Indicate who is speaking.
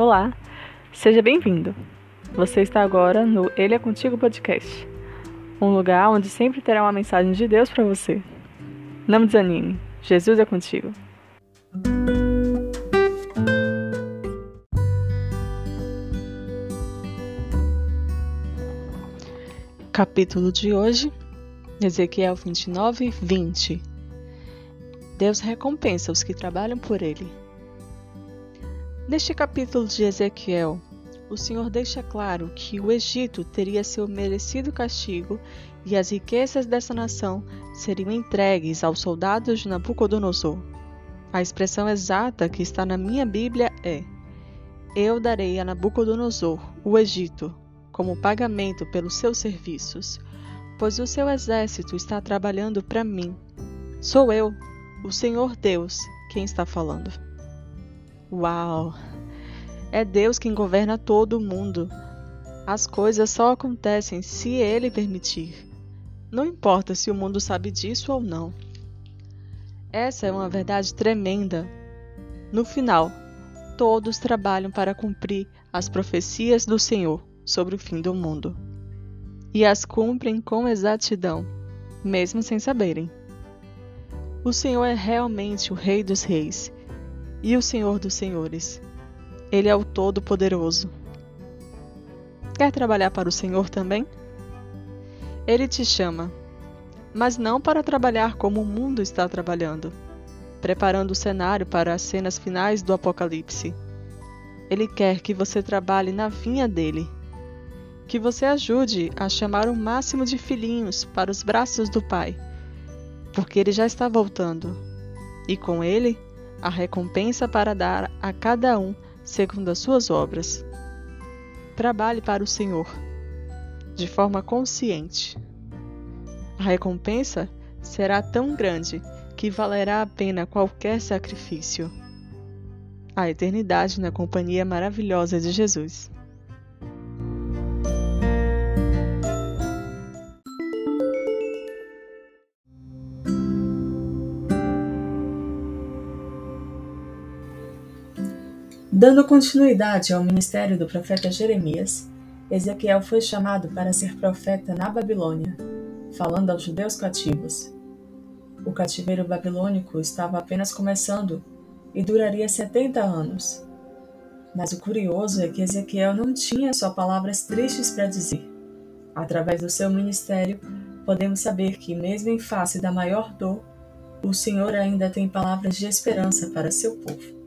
Speaker 1: Olá, seja bem-vindo. Você está agora no Ele é Contigo Podcast, um lugar onde sempre terá uma mensagem de Deus para você. Não desanime, Jesus é contigo. Capítulo de hoje, Ezequiel 29, 20. Deus recompensa os que trabalham por Ele. Neste capítulo de Ezequiel, o Senhor deixa claro que o Egito teria seu merecido castigo e as riquezas dessa nação seriam entregues aos soldados de Nabucodonosor. A expressão exata que está na minha Bíblia é: Eu darei a Nabucodonosor, o Egito, como pagamento pelos seus serviços, pois o seu exército está trabalhando para mim. Sou eu, o Senhor Deus, quem está falando. Uau! É Deus quem governa todo o mundo. As coisas só acontecem se Ele permitir. Não importa se o mundo sabe disso ou não. Essa é uma verdade tremenda. No final, todos trabalham para cumprir as profecias do Senhor sobre o fim do mundo. E as cumprem com exatidão, mesmo sem saberem. O Senhor é realmente o Rei dos Reis e o Senhor dos Senhores. Ele é o Todo-Poderoso. Quer trabalhar para o Senhor também? Ele te chama, mas não para trabalhar como o mundo está trabalhando, preparando o cenário para as cenas finais do Apocalipse. Ele quer que você trabalhe na vinha dele, que você ajude a chamar o máximo de filhinhos para os braços do Pai, porque ele já está voltando, e com ele a recompensa para dar a cada um segundo as suas obras. Trabalhe para o Senhor, de forma consciente. A recompensa será tão grande que valerá a pena qualquer sacrifício. A eternidade na companhia maravilhosa de Jesus. Dando continuidade ao ministério do profeta Jeremias, Ezequiel foi chamado para ser profeta na Babilônia, falando aos judeus cativos. O cativeiro babilônico estava apenas começando e duraria 70 anos. Mas o curioso é que Ezequiel não tinha só palavras tristes para dizer. Através do seu ministério, podemos saber que, mesmo em face da maior dor, o Senhor ainda tem palavras de esperança para seu povo.